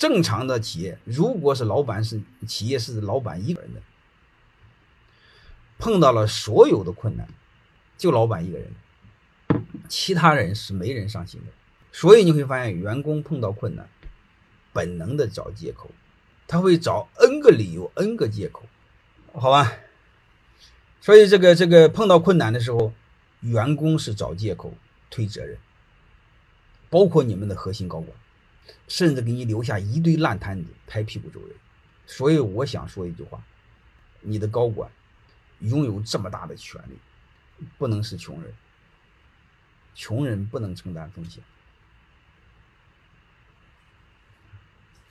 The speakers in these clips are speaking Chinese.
正常的企业，如果是老板是企业是老板一个人的，碰到了所有的困难，就老板一个人，其他人是没人上心的。所以你会发现，员工碰到困难，本能的找借口，他会找 n 个理由、n 个借口，好吧？所以这个这个碰到困难的时候，员工是找借口推责任，包括你们的核心高管，甚至给你留下一堆烂摊子，拍屁股走人。所以我想说一句话：你的高管拥有这么大的权利，不能是穷人，穷人不能承担风险。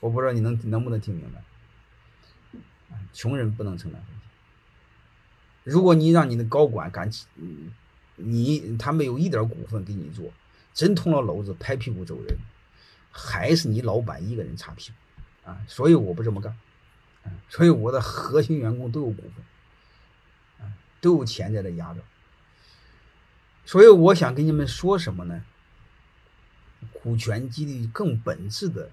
我不知道你能能不能听明白？穷人不能承担风险。如果你让你的高管敢，你他没有一点股份给你做，真捅了篓子拍屁股走人，还是你老板一个人擦屁股啊！所以我不这么干，所以我的核心员工都有股份，啊，都有钱在这压着。所以我想跟你们说什么呢？股权激励更本质的。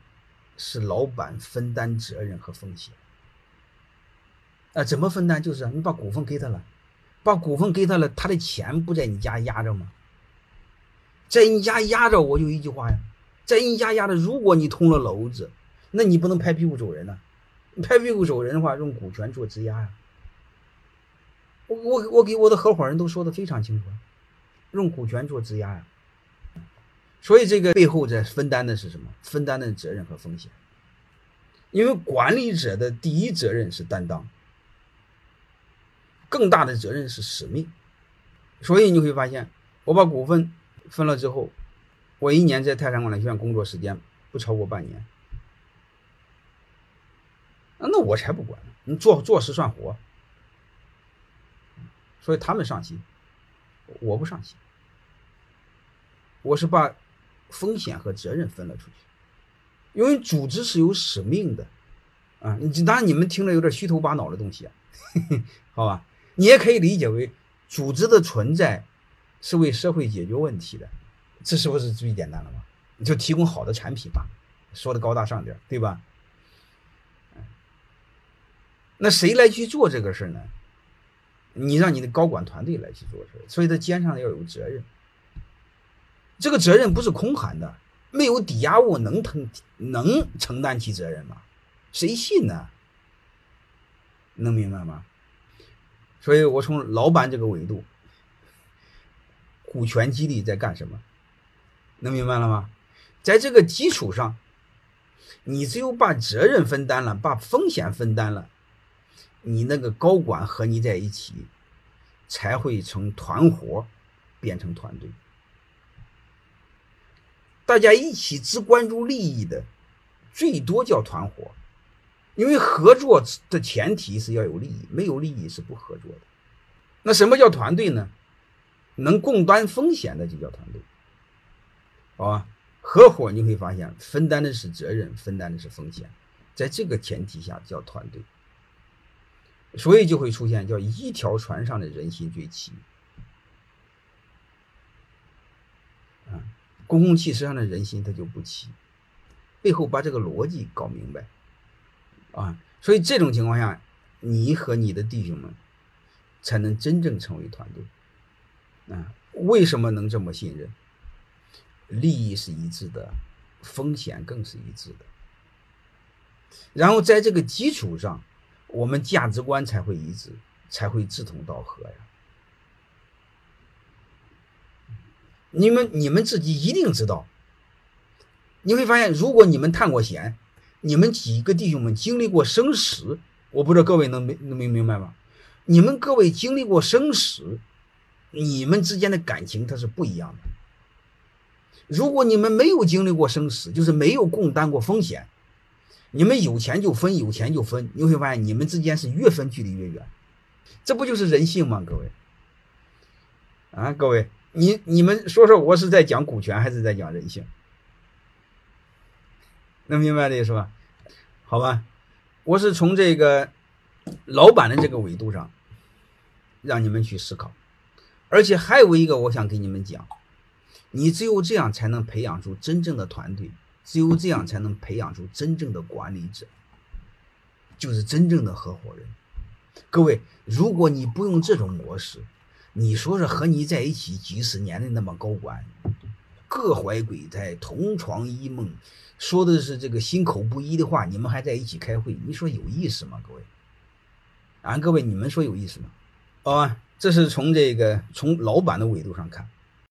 是老板分担责任和风险，啊，怎么分担？就是你把股份给他了，把股份给他了，他的钱不在你家压着吗？在你家压着，我就一句话呀，在你家压的。如果你捅了篓子，那你不能拍屁股走人呢？你拍屁股走人的话，用股权做质押呀。我我我给我的合伙人都说的非常清楚，用股权做质押呀。所以这个背后在分担的是什么？分担的责任和风险。因为管理者的第一责任是担当，更大的责任是使命。所以你会发现，我把股份分了之后，我一年在泰山管理学院工作时间不超过半年。那我才不管呢！你做做事算活。所以他们上心，我不上心。我是把。风险和责任分了出去，因为组织是有使命的，啊，你当然你们听着有点虚头巴脑的东西啊，好吧？你也可以理解为组织的存在是为社会解决问题的，这是不是最简单了嘛？你就提供好的产品吧，说的高大上点，对吧？那谁来去做这个事呢？你让你的高管团队来去做事，所以他肩上要有责任。这个责任不是空喊的，没有抵押物能承能承担起责任吗？谁信呢？能明白吗？所以我从老板这个维度，股权激励在干什么？能明白了吗？在这个基础上，你只有把责任分担了，把风险分担了，你那个高管和你在一起，才会从团伙变成团队。大家一起只关注利益的，最多叫团伙，因为合作的前提是要有利益，没有利益是不合作的。那什么叫团队呢？能共担风险的就叫团队，好吧？合伙你会发现分担的是责任，分担的是风险，在这个前提下叫团队，所以就会出现叫一条船上的人心最齐，啊。公共汽车上的人心他就不齐，背后把这个逻辑搞明白，啊，所以这种情况下，你和你的弟兄们才能真正成为团队，啊，为什么能这么信任？利益是一致的，风险更是一致的，然后在这个基础上，我们价值观才会一致，才会志同道合呀。你们你们自己一定知道，你会发现，如果你们探过险，你们几个弟兄们经历过生死，我不知道各位能明能明明白吗？你们各位经历过生死，你们之间的感情它是不一样的。如果你们没有经历过生死，就是没有共担过风险，你们有钱就分，有钱就分，你会发现你们之间是越分距离越远，这不就是人性吗？各位，啊，各位。你你们说说，我是在讲股权还是在讲人性？能明白的意思吧？好吧，我是从这个老板的这个维度上让你们去思考，而且还有一个，我想跟你们讲，你只有这样才能培养出真正的团队，只有这样才能培养出真正的管理者，就是真正的合伙人。各位，如果你不用这种模式，你说是和你在一起几十年的那么高管，各怀鬼胎，同床异梦，说的是这个心口不一的话，你们还在一起开会，你说有意思吗？各位，啊，各位，你们说有意思吗？啊，这是从这个从老板的维度上看。